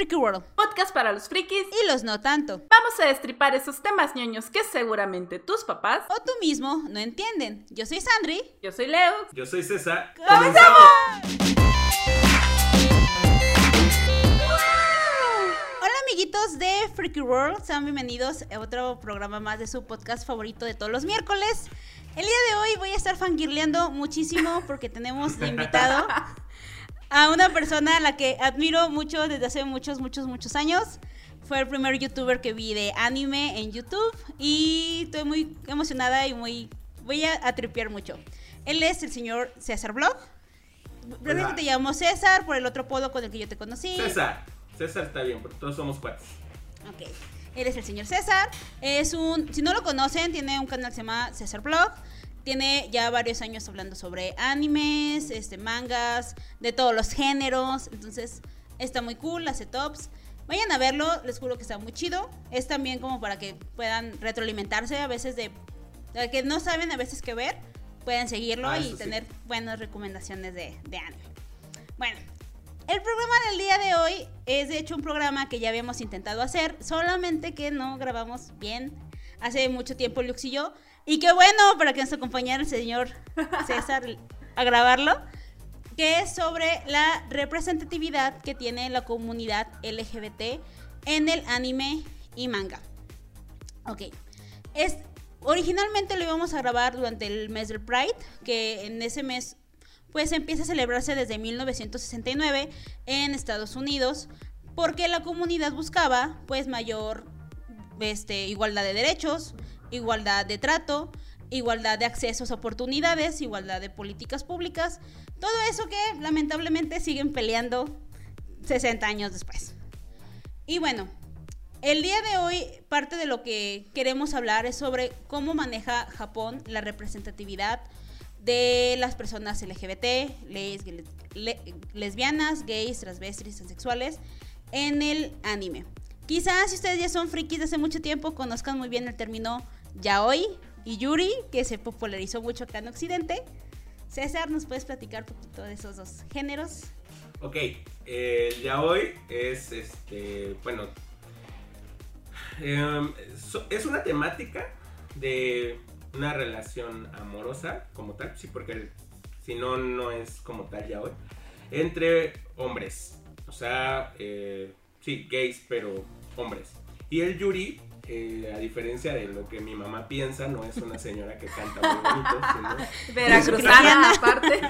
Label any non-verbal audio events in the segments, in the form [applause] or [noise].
Freaky World. Podcast para los frikis. Y los no tanto. Vamos a destripar esos temas ñoños que seguramente tus papás o tú mismo no entienden. Yo soy Sandri. Yo soy Leo. Yo soy César. ¡Comenzamos! Hola amiguitos de Freaky World, sean bienvenidos a otro programa más de su podcast favorito de todos los miércoles. El día de hoy voy a estar fangirleando muchísimo porque tenemos de invitado [laughs] a una persona a la que admiro mucho desde hace muchos, muchos, muchos años. Fue el primer youtuber que vi de anime en YouTube y estoy muy emocionada y muy... Voy a, atripear mucho. Él es el señor César Blog. Realmente te llamo César por el otro podo con el que yo te conocí. César. César está bien, porque todos somos cuates. Ok. Él es el señor César. Es un... Si no lo conocen, tiene un canal que se llama César Blog tiene ya varios años hablando sobre animes, este, mangas, de todos los géneros. Entonces, está muy cool, hace tops. Vayan a verlo, les juro que está muy chido. Es también como para que puedan retroalimentarse a veces de, que no saben a veces qué ver. Pueden seguirlo ah, y tener buenas recomendaciones de, de anime. Bueno, el programa del día de hoy es de hecho un programa que ya habíamos intentado hacer, solamente que no grabamos bien hace mucho tiempo Lux y yo. Y qué bueno para que nos acompañara el señor [laughs] César a grabarlo, que es sobre la representatividad que tiene la comunidad LGBT en el anime y manga. Ok. Es, originalmente lo íbamos a grabar durante el mes del Pride, que en ese mes pues empieza a celebrarse desde 1969 en Estados Unidos, porque la comunidad buscaba pues mayor este, igualdad de derechos, igualdad de trato, igualdad de accesos a oportunidades, igualdad de políticas públicas, todo eso que lamentablemente siguen peleando 60 años después. Y bueno, el día de hoy parte de lo que queremos hablar es sobre cómo maneja Japón la representatividad de las personas LGBT, lesbianas, gays, transvestis, transexuales en el anime. Quizás si ustedes ya son frikis de hace mucho tiempo conozcan muy bien el término yaoi y yuri, que se popularizó mucho acá en Occidente. César, ¿nos puedes platicar un poquito de esos dos géneros? Ok, el yaoi es, este, bueno, em, es una temática de una relación amorosa como tal, sí, porque si no, no es como tal yaoi, entre hombres. O sea, eh, sí, gays, pero hombres. Y el Yuri, eh, a diferencia de lo que mi mamá piensa, no es una señora que canta muy bonito, sino [laughs] Veracruzana aparte.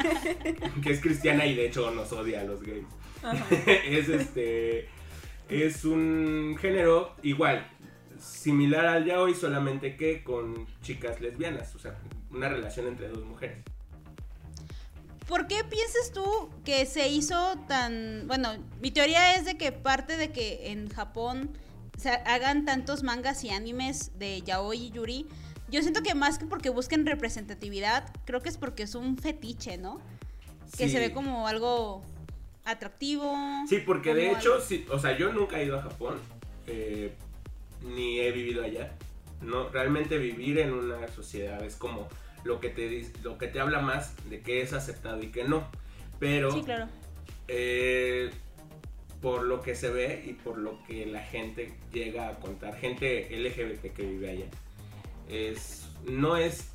[laughs] que es cristiana y de hecho nos odia a los gays. [laughs] es este es un género igual, similar al yaoi, solamente que con chicas lesbianas, o sea, una relación entre dos mujeres. ¿Por qué piensas tú que se hizo tan... Bueno, mi teoría es de que parte de que en Japón se hagan tantos mangas y animes de yaoi y yuri, yo siento que más que porque busquen representatividad, creo que es porque es un fetiche, ¿no? Que se ve como algo atractivo. Sí, porque de hecho, sí, o sea, yo nunca he ido a Japón, eh, ni he vivido allá. No, realmente vivir en una sociedad es como lo que te lo que te habla más de qué es aceptado y qué no. Pero sí, claro. Eh, por lo que se ve y por lo que la gente llega a contar, gente LGBT que vive allá, es, no es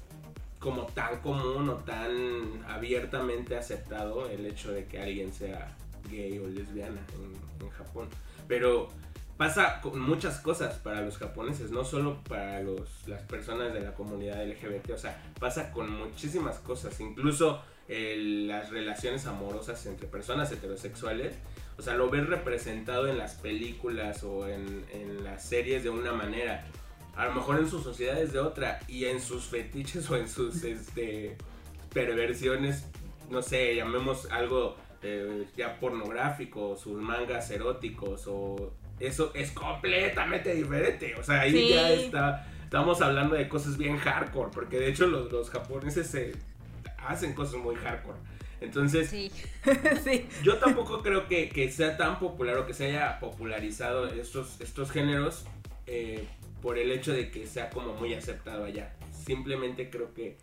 como tan común o tan abiertamente aceptado el hecho de que alguien sea gay o lesbiana en, en Japón. Pero pasa con muchas cosas para los japoneses, no solo para los, las personas de la comunidad LGBT, o sea, pasa con muchísimas cosas, incluso las relaciones amorosas entre personas heterosexuales, o sea, lo ves representado en las películas o en, en las series de una manera, a lo mejor en sus sociedades de otra, y en sus fetiches [laughs] o en sus este, perversiones, no sé, llamemos algo eh, ya pornográfico, sus mangas eróticos o eso es completamente diferente. O sea, ahí ya está, estamos hablando de cosas bien hardcore, porque de hecho los, los japoneses se hacen cosas muy hardcore. Entonces, sí. [laughs] yo tampoco creo que, sea tan popular o que se haya popularizado estos, estos géneros eh, por el hecho de que sea como muy aceptado allá. Simplemente creo que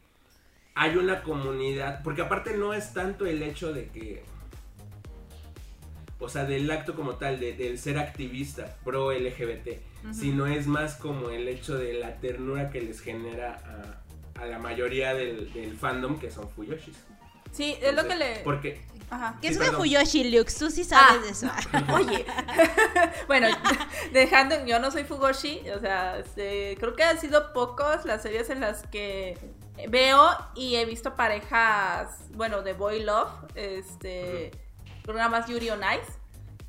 hay una comunidad, porque aparte no es tanto el hecho de que o sea, del acto como tal, de, del ser activista pro LGBT, sino es más como el hecho de la ternura que les genera a, a la mayoría del, del fandom que son Fuyoshis. Sí, es lo que le... Porque Ajá. ¿Qué Sí, es una perdón. Fuyoshi, Lux? Tú sí sabes Ah. de eso. [laughs] Oye, [laughs] bueno, [laughs] dejando, yo no soy Fugoshi, o sea, este, creo que han sido pocos las series en las que veo y he visto parejas, bueno, de Boy Love, este, programas Yuri on Ice.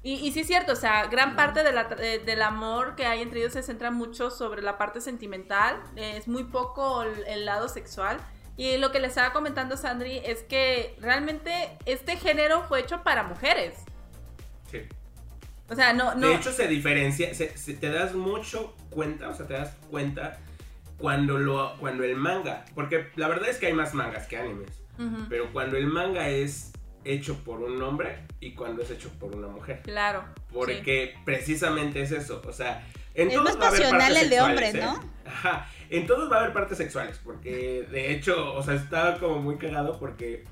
Y, y sí es cierto, o sea, gran parte de la- de- del amor que hay entre ellos se centra mucho sobre la parte sentimental, es muy poco el, el lado sexual. Y lo que le estaba comentando Sandri es que realmente este género fue hecho para mujeres. sí. O sea, no, no. De hecho, se diferencia, se- se- te das mucho cuenta, o sea, te das cuenta cuando, lo, cuando el manga, porque la verdad es que hay más mangas que animes, Ujú, pero cuando el manga es hecho por un hombre y cuando es hecho por una mujer. Claro. Porque precisamente es eso, o sea, en Es todos más va a haber pasional partes el de hombre, ¿eh? ¿no? Ajá, en todos va a haber partes sexuales, porque de hecho, o sea, estaba como muy cagado porque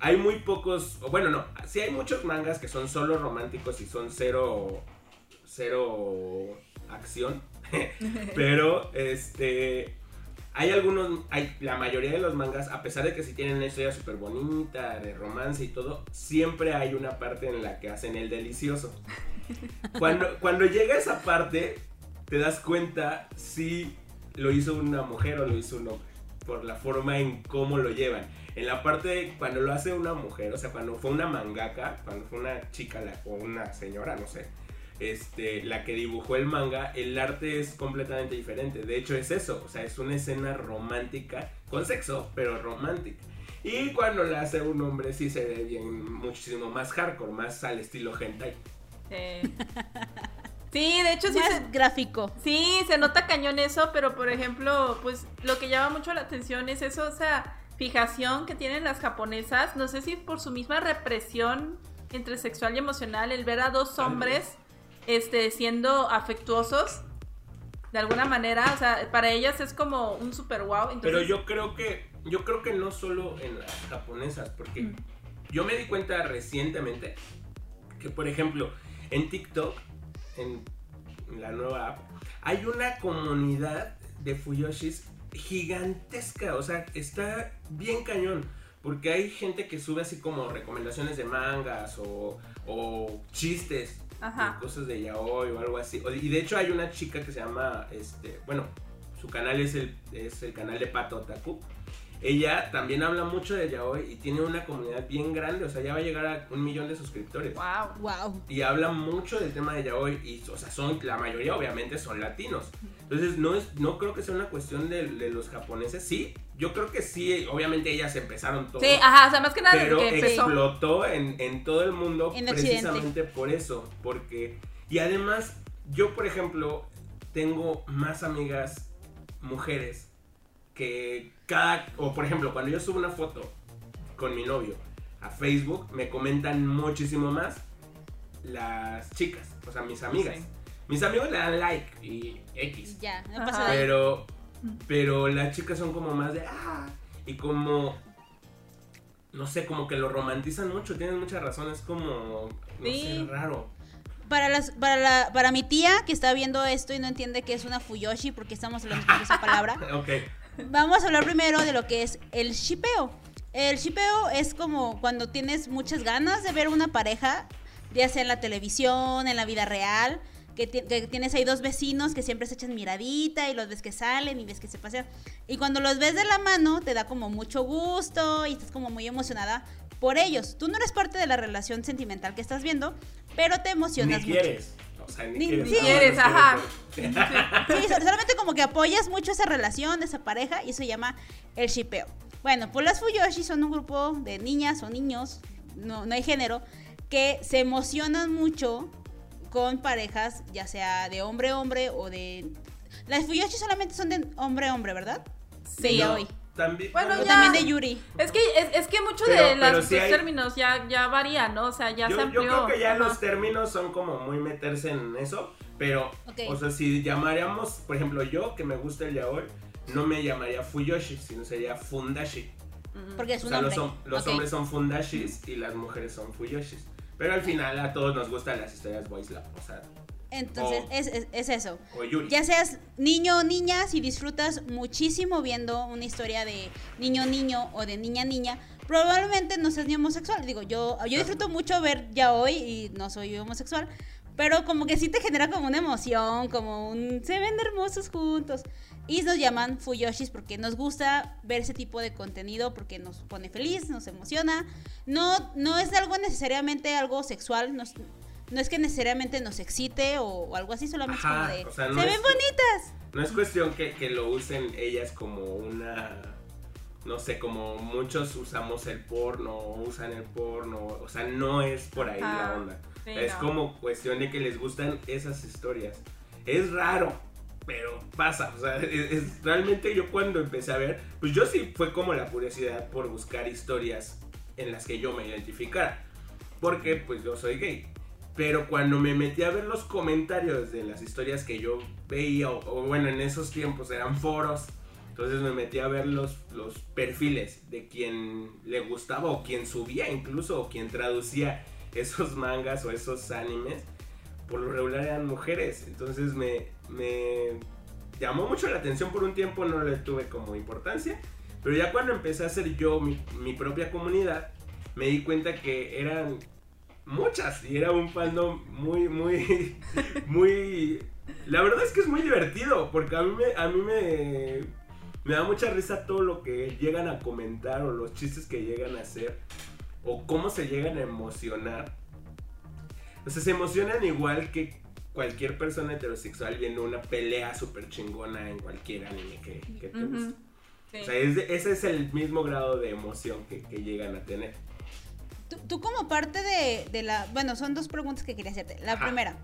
hay muy pocos, bueno, no, sí hay muchos mangas que son solo románticos y son cero, cero acción, [laughs] pero este... Hay algunos, hay, la mayoría de los mangas, a pesar de que sí tienen una historia súper bonita, de romance y todo, siempre hay una parte en la que hacen el delicioso. [laughs] Cuando, cuando llega esa parte, te das cuenta si lo hizo una mujer o lo hizo un hombre, por la forma en cómo lo llevan. En la parte de cuando lo hace una mujer, o sea, cuando fue una mangaka, cuando fue una chica la- o una señora, no sé, este, la que dibujó el manga, el arte es completamente diferente. De hecho, es eso, o sea, es una escena romántica, con sexo, pero romántica. Y cuando la hace un hombre, sí se ve bien, muchísimo más hardcore, más al estilo hentai. Sí. [laughs] Sí, de hecho sí Más se, gráfico. sí, se nota cañón eso, pero por ejemplo, pues lo que llama mucho la atención es eso, o sea, fijación que tienen las japonesas, no sé si por su misma represión entre sexual y emocional, el ver a dos hombres este, siendo afectuosos, de alguna manera, o sea, para ellas es como un super wow. Entonces, Pero yo creo que, yo creo que no solo en las japonesas, porque Mm. yo me di cuenta recientemente que, por ejemplo, en TikTok, en la nueva app, hay una comunidad de Fuyoshis gigantesca, o sea, está bien cañón. Porque hay gente que sube así como recomendaciones de mangas o, o chistes Cosas de yaoi o algo así. Y de hecho hay una chica que se llama, este, bueno, su canal es el, es el canal de Pato Otaku. Ella también habla mucho de yaoi y tiene una comunidad bien grande, o sea, ya va a llegar a un millón de suscriptores. wow. Wow. Y habla mucho del tema de yaoi y, o sea, son, la mayoría obviamente son latinos. Entonces, no, es, no creo que sea una cuestión de, de los japoneses. Sí, yo creo que sí, obviamente ellas empezaron todo. Sí, ajá, o sea, más que nada Pero que explotó en, en todo el mundo En Occidente. precisamente por eso. Porque. Y además, yo, por ejemplo, tengo más amigas mujeres que cada. O por ejemplo, cuando yo subo una foto con mi novio a Facebook, me comentan muchísimo más las chicas, o sea, mis amigas. Sí. Mis amigos le dan like y X. Ya, no pasa. Pero, pero las chicas son como más de ah, y como no sé, como que lo romantizan mucho, tienen muchas razones, como no Sí. sé, raro. Para, las, para, la, para mi tía que está viendo esto y no entiende que es una Fuyoshi porque estamos hablando de esa palabra, [laughs] Ok. Vamos a hablar primero de lo que es el shipeo. El shipeo es como cuando tienes muchas ganas de ver una pareja, ya sea en la televisión, en la vida real, que, ti- que tienes ahí dos vecinos que siempre se echan miradita y los ves que salen y ves que se pasean. Y cuando los ves de la mano, te da como mucho gusto y estás como muy emocionada por ellos. Tú no eres parte de la relación sentimental que estás viendo, pero te Ni emocionas mucho. quieres. O sea, ni, Ni- quieres. [laughs] sí. Quieres, ajá. Sí, sol- solamente como que apoyas mucho esa relación, esa pareja, y eso se llama el shipeo. Bueno, pues las Fuyoshi son un grupo de niñas o niños, no, no hay género, que se emocionan mucho con parejas, ya sea de hombre-hombre o de... Las Fuyoshi solamente son de hombre-hombre, ¿verdad? Sí. No, hoy. También, Bueno, O ya. también de Yuri. Es que, es, es que mucho Pero- de los términos ya, ya varían, ¿no? O sea, ya yo, se yo amplió. creo que ya Ajá. los términos son como muy meterse en eso, pero, o sea, si llamaríamos, por ejemplo, yo que me gusta el yaoi, no me llamaría Fuyoshi, sino sería Fundashi. Porque es O un sea, hombre. los, hom- los hombres son Fundashis y las mujeres son Fuyoshis. Pero al final a todos nos gustan las historias boys love, o sea, Entonces, O- es, es- es eso. Ya seas niño o niña, si disfrutas muchísimo viendo una historia de niño niño o de niña niña, probablemente no seas ni homosexual. Digo, yo, yo disfruto mucho ver ya hoy y no soy homosexual, pero como que sí te genera como una emoción, como un se ven hermosos juntos. Y nos llaman Fuyoshis porque nos gusta ver ese tipo de contenido porque nos pone feliz, nos emociona. No, no es algo necesariamente algo sexual, no es, no es que necesariamente nos excite o, o algo así, solamente es Ajá, como de o sea, se no ven bonitas. No es cuestión que, que lo usen ellas como una. No sé, como muchos usamos el porno, usan el porno. O sea, no es por ahí la onda. sí, es no. como cuestión de que les gustan esas historias. Es raro, pero pasa. O sea, [laughs] es, es- realmente yo cuando empecé a ver, pues yo sí fue como la curiosidad por buscar historias en las que yo me identificara. Porque pues yo soy gay. Pero cuando me metí a ver los comentarios de las historias que yo veía, o, bueno, en esos tiempos eran foros, entonces me metí a ver los, los perfiles de quien le gustaba o quien subía incluso o quien traducía [laughs] esos mangas o esos animes. Por lo regular eran mujeres, entonces me, me llamó mucho la atención por un tiempo, no le tuve como importancia. Pero ya cuando empecé a hacer yo mi propia comunidad, me di cuenta que eran muchas y era un fandom muy, muy, [laughs] muy... La verdad es que es muy divertido porque a mí me, a mí me, me da mucha risa todo lo que llegan a comentar o los chistes que llegan a hacer o cómo se llegan a emocionar. O sea, se emocionan igual que cualquier persona heterosexual viendo una pelea súper chingona en cualquier anime que, que te guste. Ujú. Sí. O sea, es de- ese es el mismo grado de emoción que, que llegan a tener. Tú, tú como parte de, de la... Bueno, son dos preguntas que quería hacerte. La Ajá. primera.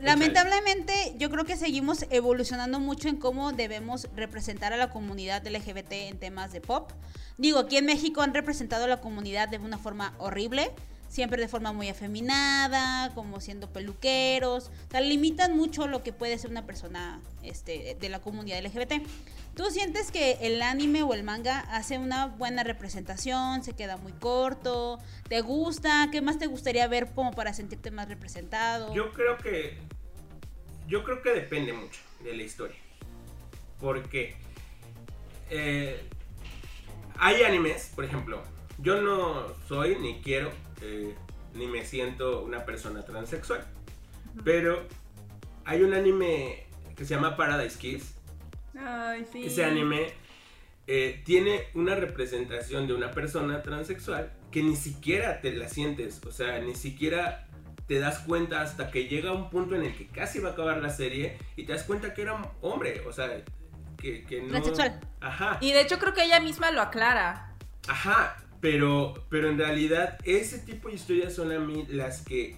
Lamentablemente, yo creo que seguimos evolucionando mucho en cómo debemos representar a la comunidad LGBT en temas de pop. Digo, aquí en México han representado a la comunidad de una forma horrible, siempre de forma muy afeminada, como siendo peluqueros. O sea, limitan mucho lo que puede ser una persona este, de la comunidad LGBT. ¿Tú sientes que el anime o el manga hace una buena representación? ¿Se queda muy corto? ¿Te gusta? ¿Qué más te gustaría ver como para sentirte más representado? Yo creo que. Yo creo que depende mucho de la historia. Porque. eh, hay animes, por ejemplo. Yo no soy, ni quiero, eh, ni me siento una persona transexual. Pero hay un anime que se llama Paradise Kiss. Ay, sí. Ese anime eh, tiene una representación de una persona transexual que ni siquiera te la sientes, o sea, ni siquiera te das cuenta hasta que llega un punto en el que casi va a acabar la serie y te das cuenta que era un hombre, o sea, que, que no... Transexual. Ajá, Y de hecho creo que ella misma lo aclara. ajá, pero, pero en realidad ese tipo de historias son a mí las que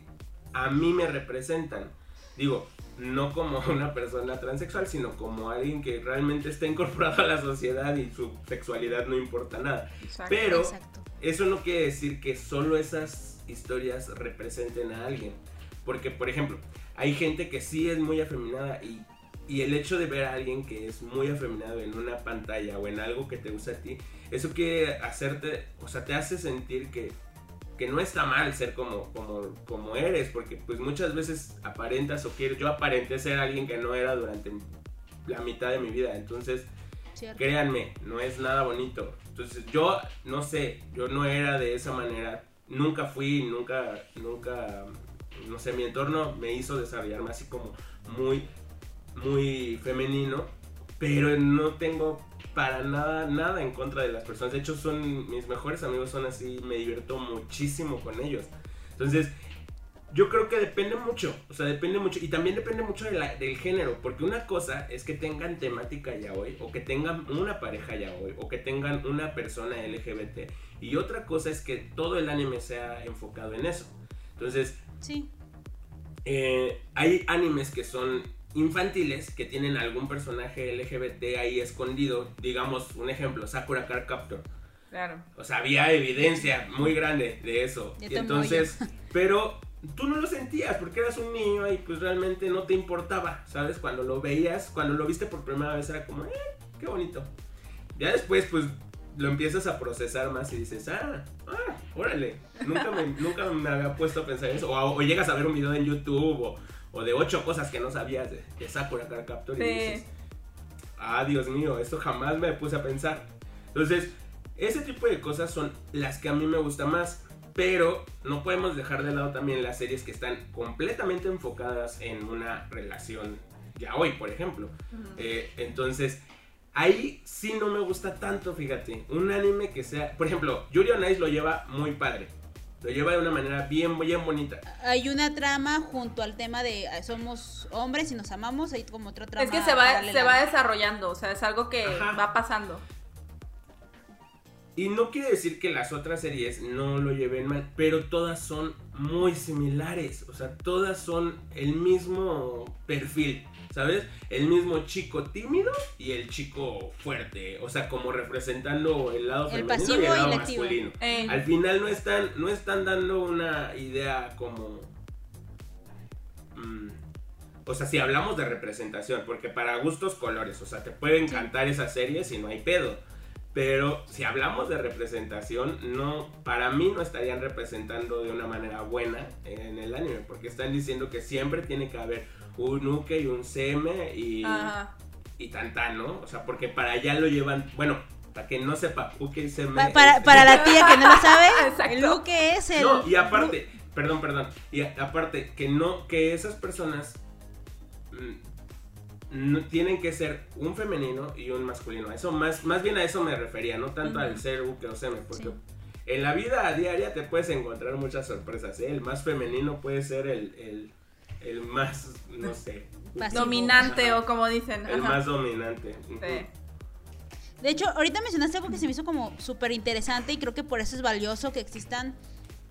a mí me representan. Digo, no como [laughs] una persona transexual, sino como alguien que realmente está incorporado a la sociedad y su sexualidad no importa nada. Exacto. Pero Exacto. eso no quiere decir que solo esas historias representen a alguien. Porque, por ejemplo, hay gente que sí es muy afeminada y, y el hecho de ver a alguien que es muy afeminado en una pantalla o en algo que te gusta a ti, eso quiere hacerte, o sea, te hace sentir que, que no está mal ser como, como, como eres, porque pues muchas veces aparentas o quieres, yo aparenté ser alguien que no era durante la mitad de mi vida, entonces Cierto. créanme, no es nada bonito. Entonces yo no sé, yo no era de esa manera, nunca fui, nunca, nunca, no sé, mi entorno me hizo desarrollarme así como muy, muy femenino, pero no tengo para nada, nada en contra de las personas. De hecho, son mis mejores amigos, son así, me divierto muchísimo con ellos. Entonces, yo creo que depende mucho, o sea, depende mucho, y también depende mucho de la- del género, porque una cosa es que tengan temática ya hoy, o que tengan una pareja ya hoy, o que tengan una persona LGBT, y otra cosa es que todo el anime sea enfocado en eso. Entonces, Sí. eh, hay animes que son infantiles, que tienen algún personaje LGBT ahí escondido, digamos, un ejemplo, Sakura Card Captor. Claro. O sea, había evidencia muy grande de eso. Y entonces, [laughs] pero tú no lo sentías porque eras un niño y pues realmente no te importaba, ¿sabes? Cuando lo veías, cuando lo viste por primera vez era como, eh, qué bonito. Ya después, pues, lo empiezas a procesar más y dices, ah, ah, órale, nunca me, nunca me había puesto a pensar eso. O, o llegas a ver un video en YouTube o, o de ocho cosas que no sabías de, de Sakura Card Captor y dices, ah, Dios mío, esto jamás me puse a pensar. Entonces, ese tipo de cosas son las que a mí me gustan más. Pero no podemos dejar de lado también las series que están completamente enfocadas en una relación ya hoy, por ejemplo. Eh, entonces, ahí sí no me gusta tanto, fíjate. Un anime que sea, por ejemplo, Yuri on Ice lo lleva muy padre. Lo lleva de una manera bien, bien bonita. Hay una trama junto al tema de somos hombres y nos amamos, hay como otra trama. Es que se va, se va desarrollando, o sea, es algo que Ajá. va pasando. Y no quiere decir que las otras series no lo lleven mal, pero todas son muy similares. O sea, todas son el mismo perfil, ¿sabes? El mismo chico tímido y el chico fuerte. O sea, como representando el lado El femenino y el lado masculino. Eh, Al final no están, no están dando una idea como... mm, o sea, si hablamos de representación, porque para gustos colores, o sea, te puede encantar esa serie si no hay pedo. Pero si hablamos de representación, no, para mí no estarían representando de una manera buena en el anime, porque están diciendo que siempre tiene que haber un Uke y un Seme y, ajá. y Tantan, ¿no? O sea, porque para allá lo llevan, bueno, para que no sepa, Uke y Seme. Pa- para, es- para la tía que no lo sabe, [laughs] Exacto. el Luke es el. no, y aparte, perdón, perdón. Y a- aparte, que no, que esas personas mm, no tienen que ser un femenino y un masculino. Eso más, más bien a eso me refería, no tanto al ser Uke o Seme, porque Sí. en la vida a diaria te puedes encontrar muchas sorpresas. ¿eh? El más femenino puede ser el, el, el más, no sé. Dominante o como dicen. el ajá. más dominante. Sí. De hecho, ahorita mencionaste algo que se me hizo como súper interesante y creo que por eso es valioso que existan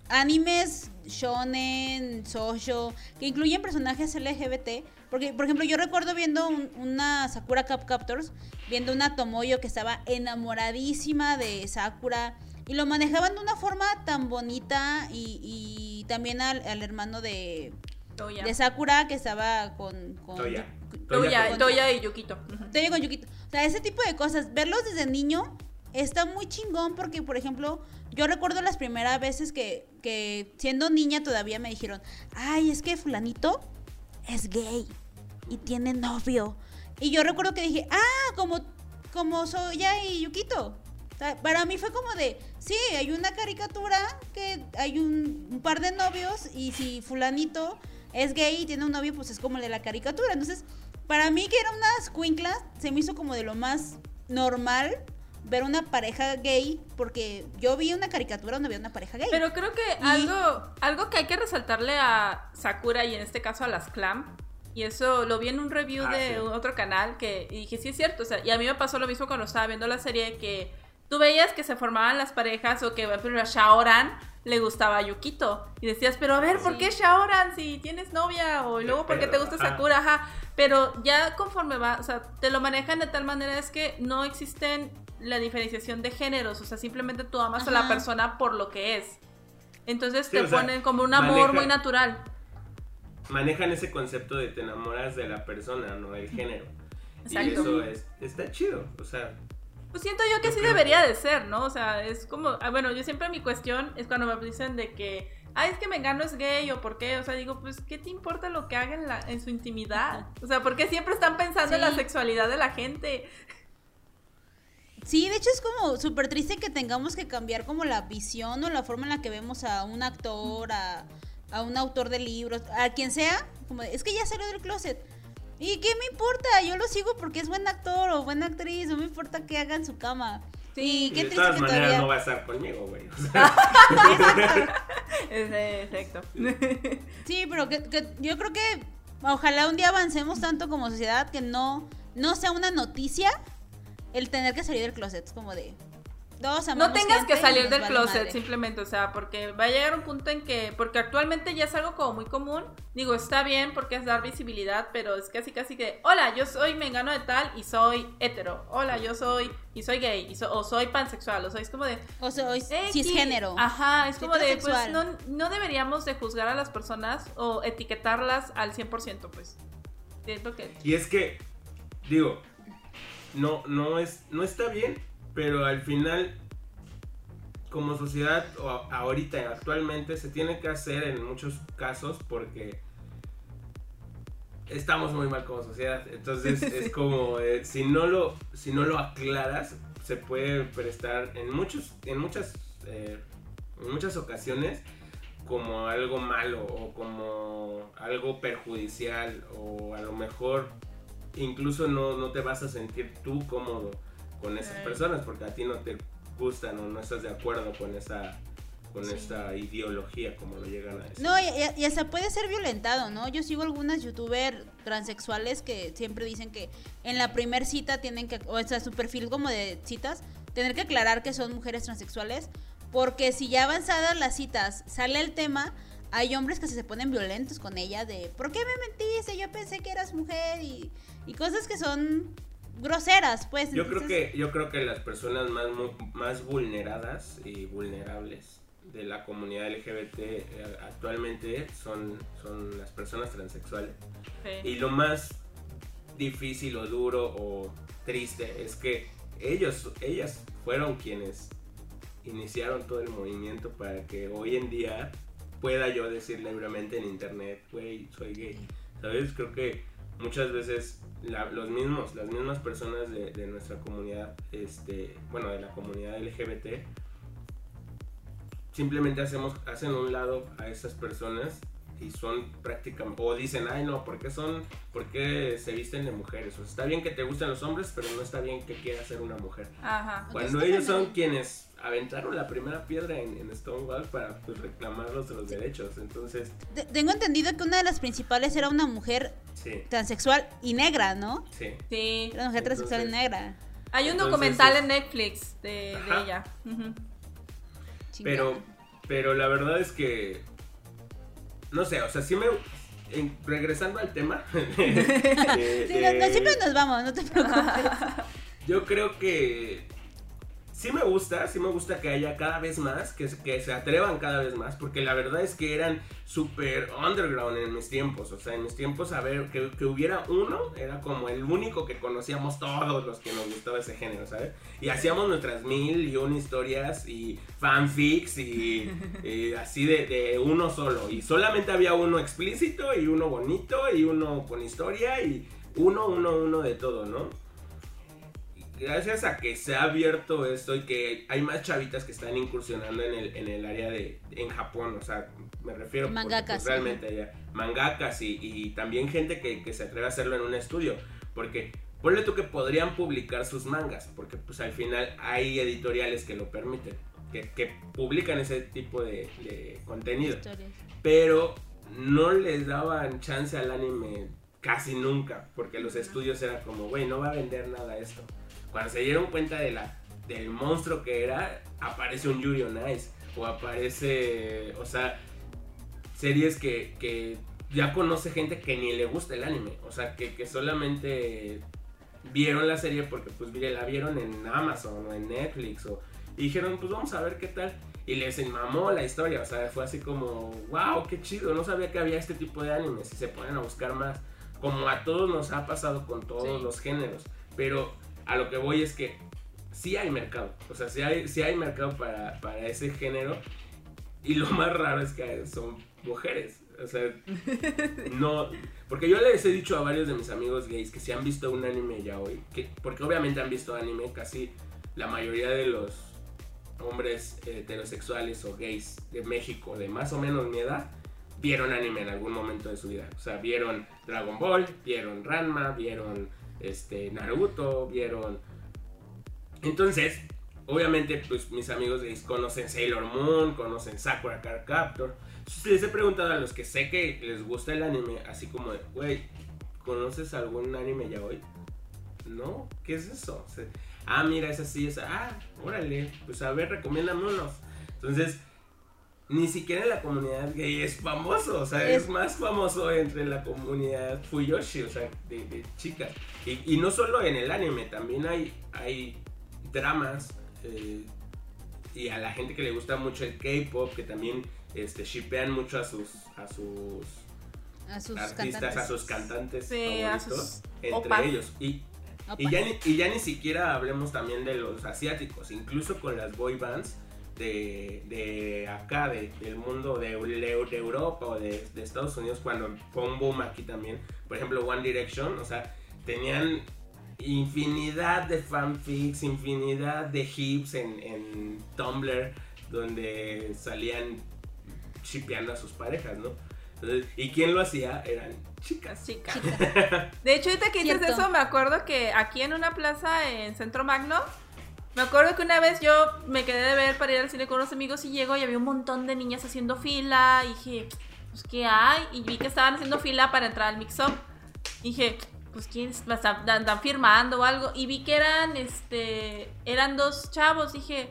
animes shonen, shoujo, que incluyen personajes LGBT. Porque, por ejemplo, yo recuerdo viendo un- una Sakura Cap Captors, viendo una Tomoyo que estaba enamoradísima de Sakura y lo manejaban de una forma tan bonita y, y también al, al hermano de, Toya. de Sakura que estaba con... con Toya. Toya, con- Toya y Yukito. Te digo, Yukito. O sea, ese tipo de cosas, verlos desde niño está muy chingón porque, por ejemplo, yo recuerdo las primeras veces que, que siendo niña todavía me dijeron, ay, es que fulanito es gay y tiene novio. Y yo recuerdo que dije, ah, como, como Soya y Yukito. Para mí fue como de, sí, hay una caricatura que hay un, un par de novios y si fulanito es gay y tiene un novio, pues es como el de la caricatura. Entonces, para mí que era unas cuinclas, se me hizo como de lo más normal ver una pareja gay, porque yo vi una caricatura donde había una pareja gay. Pero creo que Y- algo, algo que hay que resaltarle a Sakura y en este caso a las Clam, y eso lo vi en un review Ah, de sí. otro canal, que y dije, sí es cierto, o sea, y a mí me pasó lo mismo cuando estaba viendo la serie, que tú veías que se formaban las parejas o que, por ejemplo, a Shaoran le gustaba a Yukito, y decías, pero a ver, ¿por Sí. qué Shaoran si tienes novia? O luego, ¿por qué te gusta. Sakura? Ajá, pero ya conforme va, o sea, te lo manejan de tal manera es que no existen la diferenciación de géneros, o sea, simplemente tú amas a la persona por lo que es. Entonces Sí, te sea, ponen como un amor maneja- muy natural. Manejan ese concepto de te enamoras de la persona, no del género. Y Exacto. eso es, está chido. O sea, Pues siento yo que Yo sí debería que- de ser, ¿no? O sea, es como, ah, bueno, yo siempre mi cuestión es cuando me dicen de que, ay, es que Mengano es gay o por qué, o sea, digo, pues, ¿qué te importa lo que haga en, la, en su intimidad? O sea, ¿por qué siempre están pensando en la sexualidad de la gente? Sí, de hecho es como súper triste que tengamos que cambiar como la visión o la forma en la que vemos a un actor, a, a un autor de libros, a quien sea, como es que ya salió del closet. ¿Y qué me importa? Yo lo sigo porque es buen actor o buena actriz, no me importa que haga en su cama. Sí, y qué de triste todas maneras todavía... no va a estar conmigo, güey. O sea, Es, eh, Exacto. [laughs] Sí, pero que, que yo creo que ojalá un día avancemos tanto como sociedad que no, no sea una noticia el tener que salir del closet. Es como de... Todos No tengas que salir del vale closet madre. simplemente, o sea, porque va a llegar un punto en que, porque actualmente ya es algo como muy común, digo, está bien porque es dar visibilidad, pero es casi casi que, hola, yo soy mengano de tal y soy hetero, hola, yo soy, y soy gay, y so- o soy pansexual, o sea, es como de... O "Eh, cisgénero. Ajá, es como de, pues no, no deberíamos de juzgar a las personas o etiquetarlas al 100%, pues. Siento que... y es que, digo, no, no, es, no está bien pero al final, como sociedad, o ahorita, actualmente, se tiene que hacer en muchos casos porque estamos muy mal como sociedad. Entonces [laughs] es como, eh, si, no lo, si no lo aclaras, se puede prestar en, muchos, en, muchas, eh, en muchas ocasiones como algo malo o como algo perjudicial o a lo mejor incluso no, no te vas a sentir tú cómodo con esas personas porque a ti no te gustan o no estás de acuerdo con esa con Sí. esta ideología como lo llegan a decir. No, y, y- y hasta puede ser violentado, ¿no? Yo sigo algunas youtubers transexuales que siempre dicen que en la primer cita tienen que, o sea, su perfil como de citas, tener que aclarar que son mujeres transexuales, porque si ya avanzadas las citas sale el tema, hay hombres que se ponen violentos con ella de, ¿por qué me mentiste? Yo pensé que eras mujer y, y cosas que son groseras, pues. Yo creo entonces- que yo creo que las personas más más vulneradas y vulnerables de la comunidad LGBT eh, actualmente son son las personas transexuales. Sí. Y lo más difícil o duro o triste es que ellos, ellas fueron quienes iniciaron todo el movimiento para que hoy en día pueda yo decir libremente en internet, güey, soy gay. ¿Sabes? Creo que muchas veces la- los mismos, las mismas personas de, de nuestra comunidad, este, bueno, de la comunidad LGBT, simplemente hacemos, hacen un lado a esas personas y son prácticamente, o dicen, ay no, ¿por qué son, por qué se visten de mujeres? O sea, está bien que te gusten los hombres, pero no está bien que quieras ser una mujer. Ajá. Cuando ellos son quienes aventaron la primera piedra en, en Stonewall para pues, reclamar los, los derechos, entonces, Te- Tengo entendido que una de las principales era una mujer sí, transexual y negra, ¿no? sí. Sí. Era una mujer transexual y Entonces- negra. Hay un Entonces, documental en Netflix de, ella. Ujú. Pero, pero la verdad es que. No sé, o sea, sí me. en- regresando al tema. de- [laughs] Sí, no, no, de- siempre nos vamos, no te [laughs] preocupes. Yo creo que. Sí me gusta, sí me gusta que haya cada vez más, que, se- que se atrevan cada vez más, porque la verdad es que eran súper underground en mis tiempos. O sea, en mis tiempos, a ver, que, que hubiera uno, era como el único que conocíamos todos los que nos gustaba ese género, ¿sabes? Y hacíamos nuestras mil y una historias y fanfics y, [laughs] y así de, de uno solo. Y solamente había uno explícito y uno bonito y uno con historia y uno, uno, uno de todo, ¿no? Gracias a que se ha abierto esto y que hay más chavitas que están incursionando en el, en el área de en Japón, o sea, me refiero porque, Mangakas, pues, realmente allá, mangakas y, y también gente que, que se atreve a hacerlo en un estudio, porque ponle tú que podrían publicar sus mangas, porque pues al final hay editoriales que lo permiten, que, que publican ese tipo de, de contenido Historias. pero no les daban chance al anime casi nunca, porque los estudios era como, güey, no va a vender nada esto. Cuando se dieron cuenta de la, del monstruo que era, aparece un Yuri on Ice, o aparece, o sea, series que, que ya conoce gente que ni le gusta el anime, o sea, que, que solamente vieron la serie porque pues mire, la vieron en Amazon o en Netflix, o, y dijeron, pues vamos a ver qué tal. Y les mamó la historia, o sea, fue así como, wow, qué chido, no sabía que había este tipo de animes y se ponen a buscar más, como a todos nos ha pasado con todos Sí. los géneros, pero a lo que voy es que sí hay mercado, o sea, sí hay, sí hay mercado para, para ese género. Y lo más raro es que son mujeres, o sea, [laughs] no, porque yo les he dicho a varios de mis amigos gays que si han visto un anime ya hoy, que, porque obviamente han visto anime, casi la mayoría de los hombres heterosexuales o gays de México de más o menos mi edad vieron anime en algún momento de su vida. O sea, vieron Dragon Ball, vieron Ranma, vieron este Naruto, vieron entonces, obviamente pues mis amigos conocen Sailor Moon, conocen Sakura Card Captor. Les he preguntado a los que sé que les gusta el anime, así como de, güey, ¿conoces algún anime ya hoy? No, ¿qué es eso? Ah, mira, es así, es ah, órale, pues a ver, recomiéndame. Entonces, ni siquiera en la comunidad gay es famoso, o sea, es, Es- más famoso entre la comunidad Fuyoshi, o sea, de, de chicas. Y, y no solo en el anime, también hay, hay dramas eh, y a la gente que le gusta mucho el K-pop, que también este, shipean mucho a sus, a sus A sus artistas, cantantes. a sus cantantes Sí, a favoritos, sus entre ellos. Y Y ya, ni, y ya ni siquiera hablemos también de los asiáticos, incluso con las boy bands de, de acá, de- del mundo de, de Europa o de, de Estados Unidos, cuando fue un boom aquí también. Por ejemplo, One Direction, o sea, tenían infinidad de fanfics, infinidad de hips en, en Tumblr, donde salían shipeando a sus parejas, ¿no? Entonces, ¿Y quién lo hacía? Eran chicas. Chica. Chica. [laughs] De hecho, ahorita que dices Cierto. eso, me acuerdo que aquí en una plaza en Centro Magno, me acuerdo que una vez yo me quedé de ver para ir al cine con unos amigos y llego y había un montón de niñas haciendo fila. Dije, pues, ¿qué hay? Y vi que estaban haciendo fila para entrar al mix-up. Dije, pues, ¿quién es? Están, están firmando o algo. Y vi que eran, este, eran dos chavos. Dije,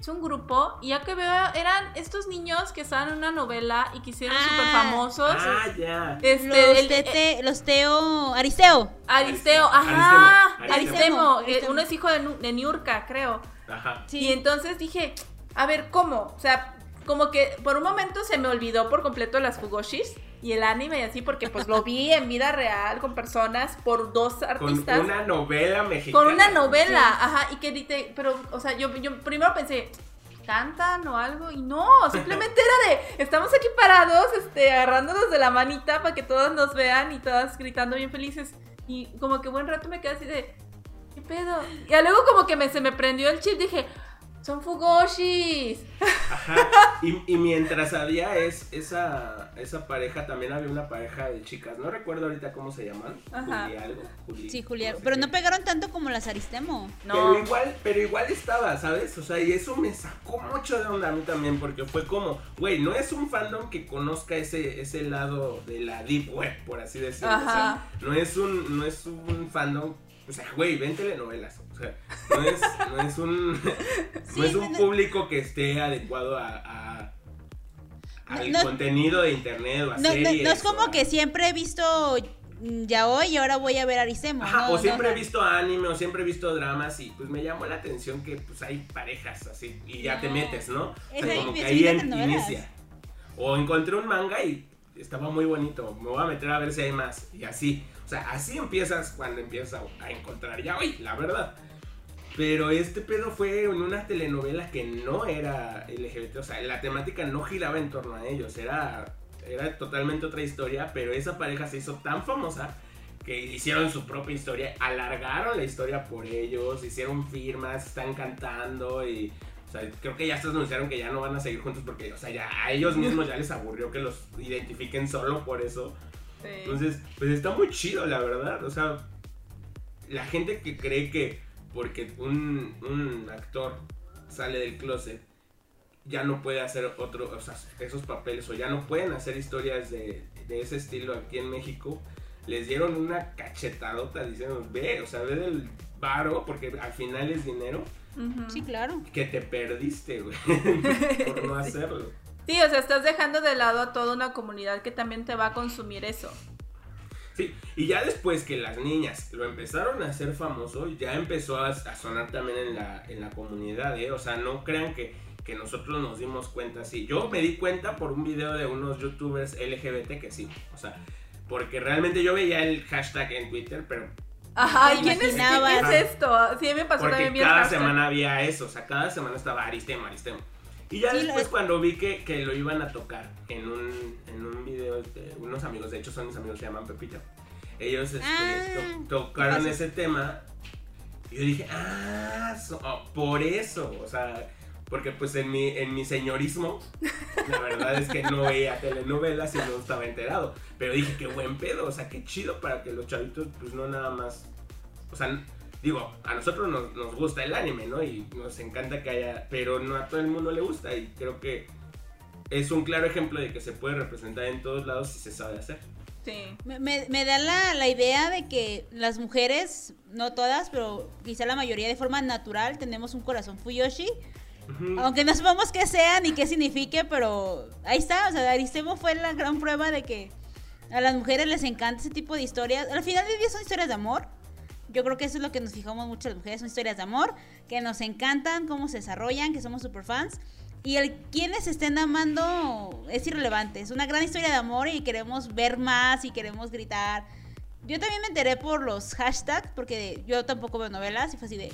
es un grupo. Y ya que veo, eran estos niños que estaban en una novela y que hicieron Ah. súper famosos. Ah, ya. Este, los, el- de Te- los Teo. Aristeo. Aristeo, ajá, Aristemo, Aristemo, Aristemo. eh, uno es hijo de, de Niurka, creo. Ajá. Sí. Y entonces dije, a ver, ¿cómo? O sea, como que por un momento se me olvidó por completo las Fugoshis y el anime y así, porque pues lo vi en vida real con personas por dos Con artistas. una novela mexicana. Con una novela, ajá, y que dite, pero, o sea, yo, yo primero pensé, cantan o algo, y no, simplemente era de, estamos aquí parados, este, agarrándonos de la manita para que todos nos vean y todas gritando bien felices, y como que buen rato me quedé así de, ¿qué pedo? Y luego como que me, se me prendió el chip, dije, son fugoshis. Ajá. Y, y mientras había es, esa, esa pareja, también había una pareja de chicas. No recuerdo ahorita cómo se llaman. Ajá. Juli algo. Juli- Sí, Julián. sé Pero qué. no pegaron tanto como las Aristemo. No, Pero igual, pero igual estaba, ¿sabes? O sea, y eso me sacó mucho de onda a mí también, porque fue como, güey, no es un fandom que conozca ese, ese lado de la deep web, por así decirlo. O sea, Ajá. no es un, no es un fandom, o sea, güey, ven telenovelas. Sea, no es, no es un, Sí, [laughs] no es un público que esté adecuado a, a- al No- contenido de internet o a series. no es como o que siempre he visto mm, ya hoy y ahora voy a ver Aristemo. Ajá, o siempre he visto anime, o siempre he visto dramas y pues me llamó la atención que pues hay parejas así y ya te metes, ¿no? O Es sea, ahí, como que ahí en- inicia. O encontré un manga y estaba muy bonito, me voy a meter a ver si hay más y así. O sea, así empiezas cuando empiezas a, a encontrar ya hoy, la verdad. Pero este pedo fue en una telenovela que no era LGBT, o sea, la temática no giraba en torno a ellos, era, era totalmente otra historia, pero esa pareja se hizo tan famosa que hicieron su propia historia, alargaron la historia por ellos, hicieron firmas, están cantando y... O sea, creo que ya se anunciaron que ya no van a seguir juntos porque, o sea, ya a ellos mismos ya les aburrió que los identifiquen solo por eso. Sí. Entonces, pues está muy chido, la verdad. O sea, la gente que cree que porque un, un actor sale del closet ya no puede hacer otro, o sea, esos papeles o ya no pueden hacer historias de, de ese estilo aquí en México, les dieron una cachetadota diciendo, ve, o sea, ve del varo, porque al final es dinero. Sí, claro. que te perdiste, güey, [laughs] por no [laughs] hacerlo. Sí, o sea, estás dejando de lado a toda una comunidad que también te va a consumir eso. Sí, y ya después que las niñas lo empezaron a hacer famoso, ya empezó a, a sonar también en la, en la comunidad, ¿eh? O sea, no crean que, que nosotros nos dimos cuenta así. Yo me di cuenta por un video de unos youtubers LGBT que sí, o sea, porque realmente yo veía el hashtag en Twitter, pero Ajá, Me ¿y quién es, quién es esto? Sí, me pasó porque también bien cada hashtag. semana había eso, o sea, cada semana estaba Aristemo, Aristemo. Y ya Sí, después cuando vi que, que lo iban a tocar en un, en un video de unos amigos, de hecho son mis amigos, se llaman Pepito. Ellos este, Ah, to- tocaron ese tema y yo dije, ah, so- oh, por eso, o sea, porque pues en mi, en mi señorismo, la verdad es que no veía telenovelas y no estaba enterado. Pero dije, qué buen pedo, o sea, qué chido para que los chavitos pues no nada más, o sea, digo, a nosotros nos, nos gusta el anime, ¿no? Y nos encanta que haya, pero no a todo el mundo le gusta y creo que es un claro ejemplo de que se puede representar en todos lados si se sabe hacer. Sí. Me, me- me da la, la idea de que las mujeres, no todas, pero quizá la mayoría de forma natural, tenemos un corazón fuyoshi. Aunque no sepamos qué sea ni qué signifique, pero ahí está. O sea, Aristemo fue la gran prueba de que a las mujeres les encanta ese tipo de historias. Al final del día son historias de amor. Yo creo que eso es lo que nos fijamos mucho las mujeres, son historias de amor, que nos encantan, cómo se desarrollan, que somos super fans. Y el quienes estén amando es irrelevante. Es una gran historia de amor y queremos ver más y queremos gritar. yo también me enteré por los hashtags, porque yo tampoco veo novelas y fue así de,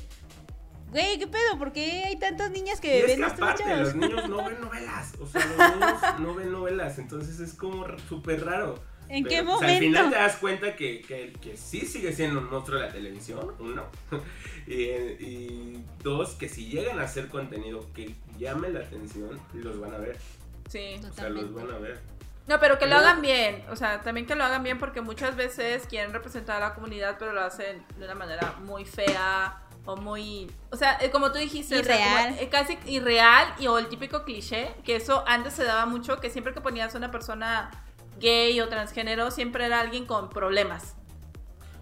güey, ¿qué pedo? ¿Por qué hay tantas niñas que Y es ven que aparte, los niños no ven novelas. O sea, los niños no ven novelas. Entonces es como súper raro. ¿En Pero, qué pues, al final momento? te das cuenta que, que, que sí sigue siendo un monstruo de la televisión, uno. [laughs] y, y dos, que si llegan a hacer contenido que llame la atención, los van a ver. Sí. O sea, los van a ver. No, pero que lo hagan bien. O sea, también que lo hagan bien porque muchas veces quieren representar a la comunidad, pero lo hacen de una manera muy fea o muy... O sea, eh, como tú dijiste, o sea, Irreal. como, eh, casi irreal y o el típico cliché, que eso antes se daba mucho, que siempre que ponías a una persona gay o transgénero, siempre era alguien con problemas.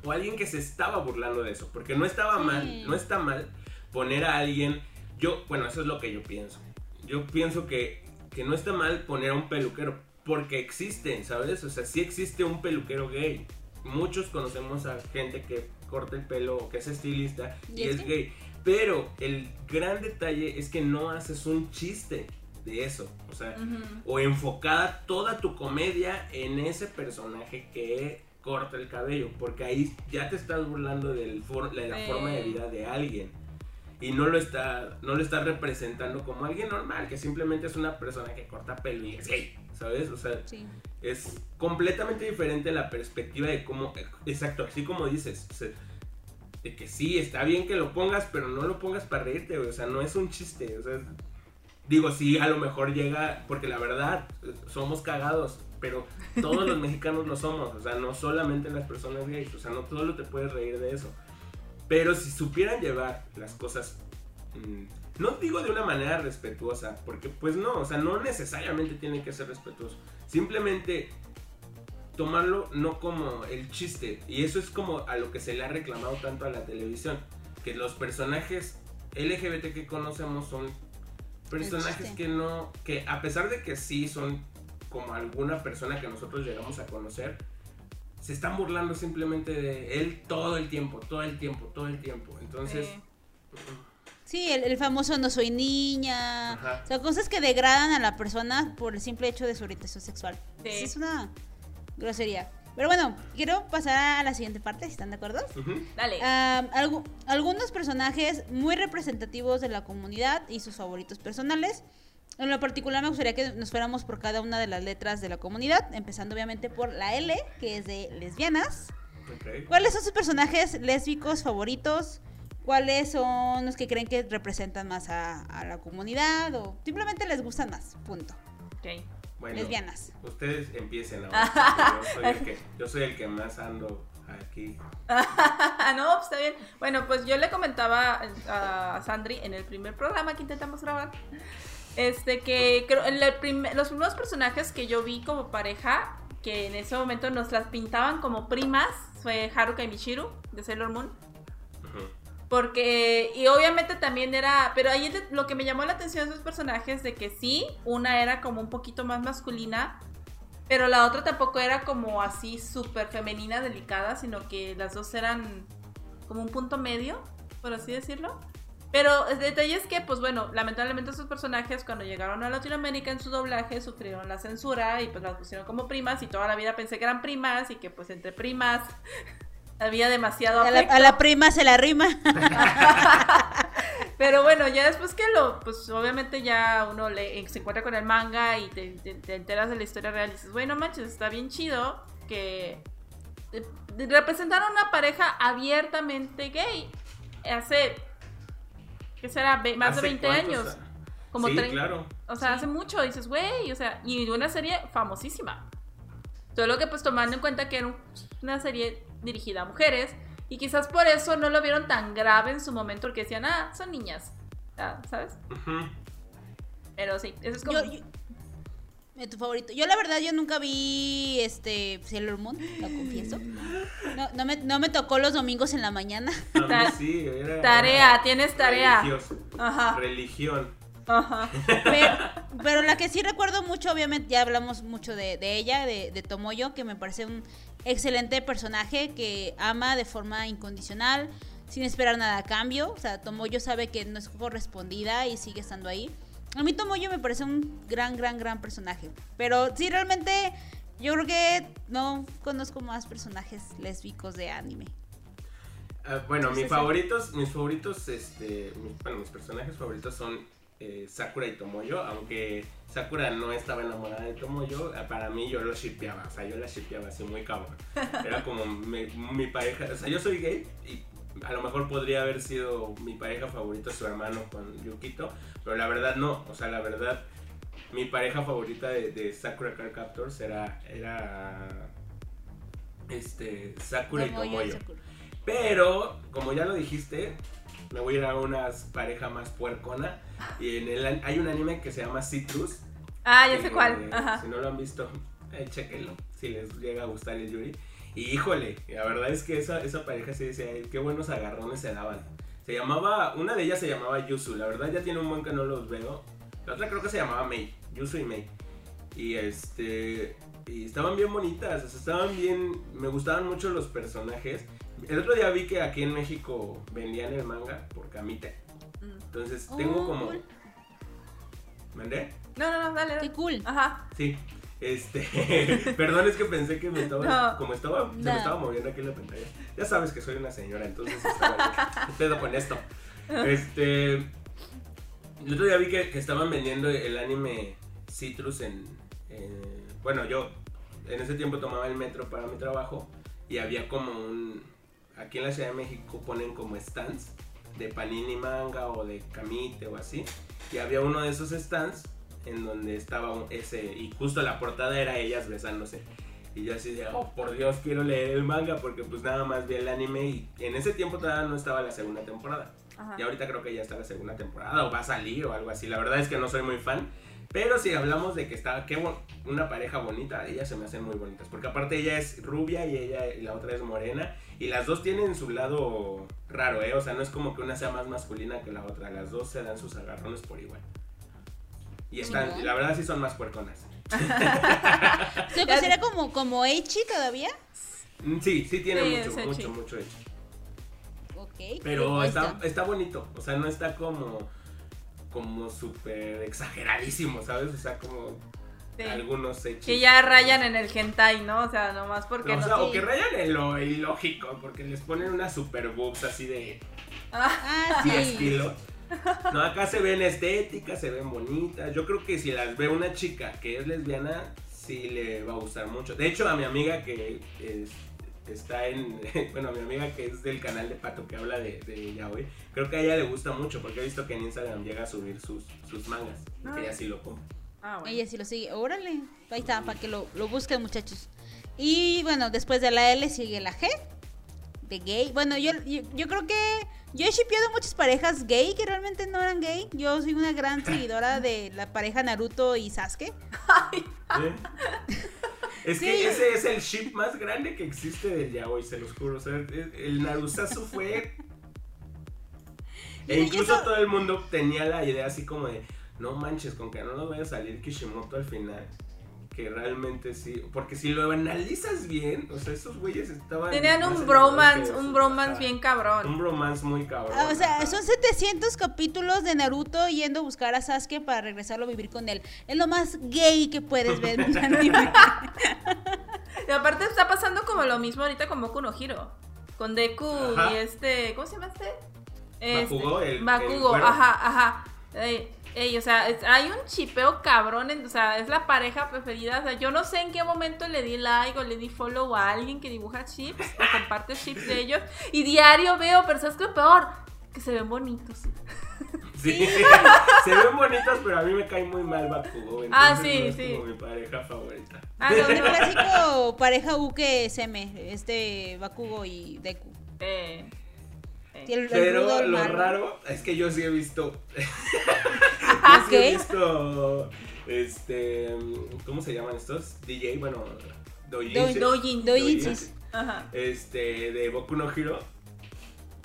O alguien que se estaba burlando de eso. Porque no estaba Sí. mal, no está mal poner a alguien. Yo, bueno, eso es lo que yo pienso. Yo pienso que, que no está mal poner a un peluquero. Porque existen, ¿sabes? O sea, sí existe un peluquero gay. Muchos conocemos a gente que corta el pelo o que es estilista y, ¿Y es es gay. Pero el gran detalle es que no haces un chiste de eso. O sea, o enfocada toda tu comedia en ese personaje que corta el cabello, porque ahí ya te estás burlando del for- de la Sí. forma de vida de alguien y no lo está no lo estás representando como alguien normal, que simplemente es una persona que corta pelo y es gay, ¿sabes? O sea, Sí. es completamente diferente la perspectiva de cómo, exacto, así como dices, o sea, de que sí, está bien que lo pongas, pero no lo pongas para reírte, güey, o sea, no es un chiste, o sea, digo, sí, a lo mejor llega, porque la verdad, somos cagados, pero todos los [laughs] mexicanos lo somos, o sea, no solamente las personas gays, o sea, no todo lo te puedes reír de eso, pero si supieran llevar las cosas, mm, no digo de una manera respetuosa, porque pues no, o sea, no necesariamente tiene que ser respetuoso, simplemente tomarlo no como el chiste, y eso es como a lo que se le ha reclamado tanto a la televisión, que los personajes LGBT que conocemos son personajes que no, que a pesar de que sí son como alguna persona que nosotros llegamos a conocer, se están burlando simplemente de él todo el tiempo, todo el tiempo, todo el tiempo. Entonces, Sí. Sí, el, el famoso no soy niña. Ajá. O sea, cosas que degradan a la persona por el simple hecho de su orientación sexual. Sí. Es una grosería. Pero bueno, quiero pasar a la siguiente parte, si están de acuerdo. ujú, Dale. Ah, algu- algunos personajes muy representativos de la comunidad y sus favoritos personales. En lo particular me gustaría que nos fuéramos por cada una de las letras de la comunidad, empezando obviamente por la L, que es de lesbianas. ok. ¿Cuáles son sus personajes lésbicos favoritos? ¿Cuáles son los que creen que representan más a, a la comunidad? O simplemente les gustan más, punto. Ok. Bueno, Lesbianas. Ustedes empiecen ahora. [laughs] yo, soy el que, yo soy el que más ando aquí. [laughs] no, pues está bien. Bueno, pues yo le comentaba a Sandri en el primer programa que intentamos grabar. Este que creo en el prim- los primeros personajes que yo vi como pareja, que en ese momento nos las pintaban como primas, fue Haruka y Michiru de Sailor Moon. Porque, y obviamente también era, pero ahí lo que me llamó la atención de esos personajes, de que sí, una era como un poquito más masculina, pero la otra tampoco era como así súper femenina, delicada, sino que las dos eran como un punto medio, por así decirlo. Pero el detalle es que, pues bueno, lamentablemente esos personajes cuando llegaron a Latinoamérica en su doblaje sufrieron la censura y pues las pusieron como primas y toda la vida pensé que eran primas y que pues entre primas había demasiado A la, afecto. a la prima se la rima. [laughs] Pero bueno, ya después que lo, pues obviamente ya uno le, se encuentra con el manga y te, te- te enteras de la historia real y dices, bueno, manches, está bien chido que eh, representaron una pareja abiertamente gay hace, ¿qué será? Más de ¿Hace 20 cuántos años. Como sí, 30. claro. O sea, hace mucho, dices, güey, o sea, y una serie famosísima. Solo que pues tomando en cuenta que era un- una serie dirigida a mujeres y quizás por eso no lo vieron tan grave en su momento porque decían, ah, son niñas, Ah, ¿sabes? Ujú. Pero sí, eso es como... Yo, yo- eh, tu favorito. Yo la verdad yo nunca vi este Sailor Moon, lo confieso. [laughs] No, no me, no me tocó los domingos en la mañana. A mí Ta- sí, era- tarea, era tienes tarea. religioso. Ajá. Religión. Ajá. Pero, pero la que sí recuerdo mucho, obviamente ya hablamos mucho de, de ella, de, de Tomoyo, que me parece un excelente personaje que ama de forma incondicional, sin esperar nada a cambio. O sea, Tomoyo sabe que no es correspondida y sigue estando ahí. A mí Tomoyo me parece un gran, gran, gran personaje. Pero sí, realmente Yo creo que no conozco más personajes lésbicos de anime. Ah, bueno, mis favoritos, mis favoritos, este, mis- bueno, mis personajes favoritos son eh, Sakura y Tomoyo, aunque Sakura no estaba enamorada de Tomoyo, ah, para mí yo lo shippeaba, o sea, yo la shippeaba así muy cabrón. Era como mi, mi pareja, o sea, yo soy gay y a lo mejor podría haber sido mi pareja favorita su hermano con Yukito, pero la verdad no, o sea, la verdad mi pareja favorita de, de Sakura Card Captors era, era este, Sakura y Tomoyo y Tomoyo. Sakura. Pero, como ya lo dijiste, me voy a ir a una pareja más puercona. Y en el, hay un anime que se llama Citrus. Ah, ya sé cuál. Ajá. Si no lo han visto, [laughs] eh, chequenlo. Si les llega a gustar el Yuri. Y híjole, la verdad es que esa, esa pareja sí decía, "Ay, qué buenos agarrones se daban. Se llamaba, una de ellas se llamaba Yusu. La verdad ya tiene un buen que no los veo. La otra creo que se llamaba Mei. Yusu y Mei. Y este. Y estaban bien bonitas, o sea, estaban bien. Me gustaban mucho los personajes. El otro día vi que aquí en México vendían el manga por Camite. Entonces Oh, tengo como. cool. ¿Mandé? No, no, no, dale. Qué dale. cool. Ajá. Sí. Este. [laughs] Perdón, es que pensé que me estaba. No. Como estaba. Se me estaba moviendo aquí en la pantalla. Ya sabes que soy una señora, entonces estaba. [laughs] ¿Qué pedo con esto? Este. El otro día vi que, que estaban vendiendo el anime Citrus en, en- Bueno, yo en ese tiempo tomaba el metro para mi trabajo y había como un... Aquí en la Ciudad de México ponen como stands de panini manga o de camite o así. Y había uno de esos stands en donde estaba ese... Y justo la portada era ellas besándose. Y yo así de, oh, por Dios, quiero leer el manga porque pues nada más vi el anime y en ese tiempo todavía no estaba la segunda temporada. Ajá. Y ahorita creo que ya está la segunda temporada o va a salir o algo así. La verdad es que no soy muy fan. Pero si hablamos de que está qué bon- una pareja bonita, ellas se me hacen muy bonitas. Porque aparte ella es rubia y ella y la otra es morena. Y las dos tienen su lado raro, ¿eh? O sea, no es como que una sea más masculina que la otra. Las dos se dan sus agarrones por igual. Y están, la verdad sí son más puerconas. [laughs] [laughs] ¿Se considera como, como Eichi todavía? Mm, Sí, sí tiene Sí, mucho, es mucho, Echi. mucho hecho. Ok. Pero está, está bonito, o sea, no está como como súper exageradísimo, ¿sabes? O sea, como Sí. algunos hechos. Que ya rayan en el hentai, ¿no? O sea, nomás porque o, no. sea, o que rayan en lo ilógico, porque les ponen unas super boobs así de Ah, Ah, sí. estilo. No, acá se ven estéticas, se ven bonitas. Yo creo que si las ve una chica que es lesbiana, sí le va a gustar mucho. De hecho, a mi amiga que es- está en. [laughs] Bueno, a mi amiga que es del canal de Pato que habla de, de yaoi, creo que a ella le gusta mucho porque he visto que en Instagram llega a subir sus, sus mangas. Y que Ah. ella sí lo compra. Ah, bueno. Ella sí lo sigue. Órale. Ahí está, para que lo, lo busquen, muchachos. Y bueno, después de la L sigue la G. De gay. Bueno, yo, yo, yo creo que yo he shipeado muchas parejas gay que realmente no eran gay. Yo soy una gran [laughs] seguidora de la pareja Naruto y Sasuke. ¿Eh? [laughs] Es Sí. que ese es el ship más grande que existe del yaoi, se los juro. O sea, el Narusazo fue. [laughs] E incluso so- todo el mundo tenía la idea así como de, no manches, con que no nos vaya a salir Kishimoto al final. Que realmente sí. Porque si lo analizas bien, o sea, esos güeyes estaban. Tenían un bromance, un bromance bien cabrón. Un bromance muy cabrón. Ah, o sea, son 700 capítulos de Naruto yendo a buscar a Sasuke para regresarlo a vivir con él. Es lo más gay que puedes ver en un [laughs] anime. Y aparte está pasando como lo mismo ahorita con Boku no Hiro. Con Deku Ajá. y este. ¿Cómo se llama este? Este, Bakugo, el- Bakugo, ajá, ajá. Ey, o sea, es- hay un chipeo cabrón, en- o sea, es la pareja preferida. O sea, yo no sé en qué momento le di like o le di follow a alguien que dibuja chips o comparte chips de ellos. Y diario veo, pero ¿sabes qué peor? Que se ven bonitos. Sí, [laughs] se ven bonitos, pero a mí me cae muy mal Bakugo. Ah, sí, no es sí. como mi pareja favorita. Ah, El no, no. clásico pareja Uke Seme, este Bakugo y Deku. Eh, eh. El- el Pero el lo malo. raro es que yo sí he visto. [laughs] [laughs] Ah, yo [laughs] sí he ok. visto. Este. ¿Cómo se llaman estos? DJ, bueno. Doujinshi. Doujin. Doujinshis. Ajá. Este. De Boku no Hero.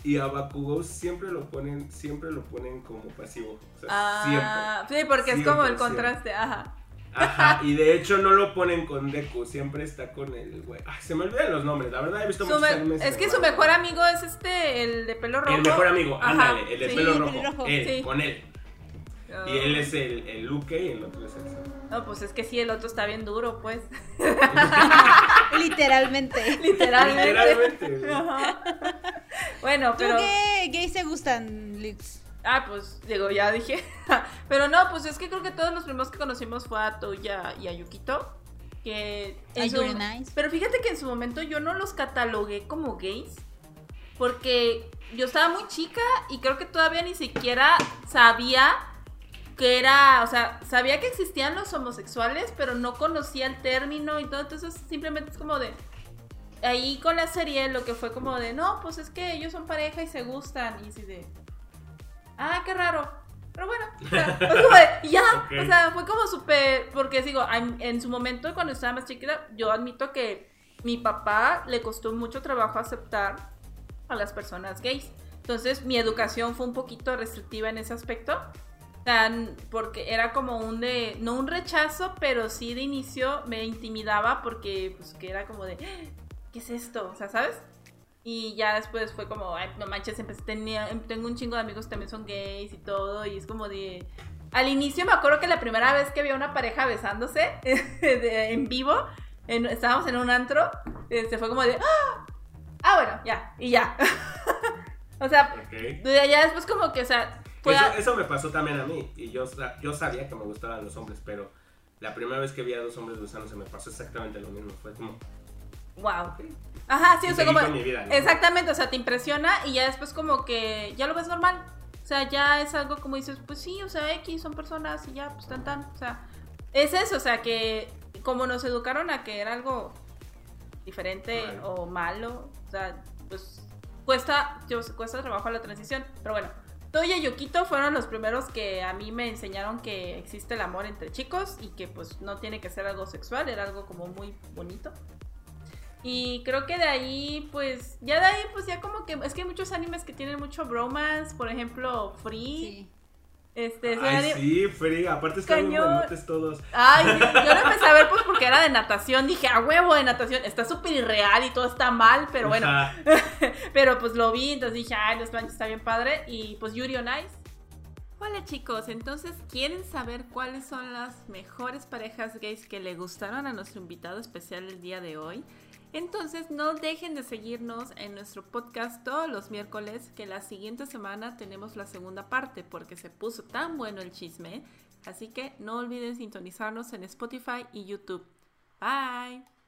Y a Bakugo siempre lo ponen. Siempre lo ponen como pasivo. O sea, Ah, sí, porque es como el 100%. contraste, ajá. siempre. Ajá. Y de hecho no lo ponen con Deku. Siempre está con el güey. Ay, se me olvidan los nombres. La verdad he visto Su muchos me- animes. es que su mejor amigo es este, el de pelo rojo. El mejor amigo, Ajá, ándale, el de sí. pelo el rojo. pelirrojo, él, sí. con él. Y él es el, el Luke y el otro es el Sam. No, pues es que sí, el otro está bien duro, pues. [laughs] Literalmente. Literalmente. Literalmente. Bueno, ¿Tú pero. qué gays te gustan, Lix? Ah, pues, digo, ya dije. [laughs] Pero no, pues es que creo que todos los primeros que conocimos fue a Toya y a Yukito. Que. en su- Nice. Pero fíjate que en su momento yo no los catalogué como gays. Porque yo estaba muy chica y creo que todavía ni siquiera sabía que era. O sea, sabía que existían los homosexuales, pero no conocía el término y todo. Entonces simplemente es como de. Ahí con la serie lo que fue como de, no, pues es que ellos son pareja y se gustan. Y así de, ah, qué raro. Pero bueno, o sea, [laughs] fue como de, y ya, Ok. o sea, fue como súper, porque digo, en su momento cuando estaba más chiquita, yo admito que mi papá le costó mucho trabajo aceptar a las personas gays. Entonces mi educación fue un poquito restrictiva en ese aspecto. Tan, porque era como un de, no un rechazo, pero sí de inicio me intimidaba porque pues que era como de, ¿qué es esto? O sea, ¿sabes? Y ya después fue como, ay, no manches, empecé, tenía, em, tengo un chingo de amigos que también son gays y todo, y es como de... Al inicio me acuerdo que la primera vez que vi a una pareja besándose [laughs] de- en vivo, en- estábamos en un antro, se fue como de, ¡ah! Ah, bueno, ya, y ya. [laughs] o sea, Ok. de allá después como que, o sea, fue Eso, a- eso me pasó también a mí. Y yo, yo sabía que me gustaban los hombres, pero la primera vez que vi a dos hombres besándose me pasó exactamente lo mismo. Fue como. wow. Ajá, sí, o sea, como... vida, ¿no? Exactamente, o sea, te impresiona y ya después como que ya lo ves normal. O sea, ya es algo como dices, pues sí, o sea, X son personas y ya, pues tan tan. O sea, es eso, o sea, que como nos educaron a que era algo diferente Mal. o malo, o sea, pues cuesta, yo, cuesta trabajo la transición. Pero bueno, Toya y Yokito fueron los primeros que a mí me enseñaron que existe el amor entre chicos y que pues no tiene que ser algo sexual, era algo como muy bonito. Y creo que de ahí, pues, ya de ahí, pues ya como que, es que hay muchos animes que tienen mucho bromance, por ejemplo, Free, Sí. Este, Ay, sí, Free. Aparte están muy Cañón. buenotes todos. Ay, yo [laughs] lo empecé a ver pues porque era de natación, dije, a huevo de natación, está súper irreal y todo está mal, pero bueno, Ajá. [laughs] pero pues lo vi, entonces dije, ay, los planches está bien padre, y pues Yuri on Ice. Hola chicos, entonces, ¿quieren saber cuáles son las mejores parejas gays que le gustaron a nuestro invitado especial el día de hoy? Entonces, no dejen de seguirnos en nuestro podcast todos los miércoles, que la siguiente semana tenemos la segunda parte, porque se puso tan bueno el chisme. Así que no olviden sintonizarnos en Spotify y YouTube. Bye.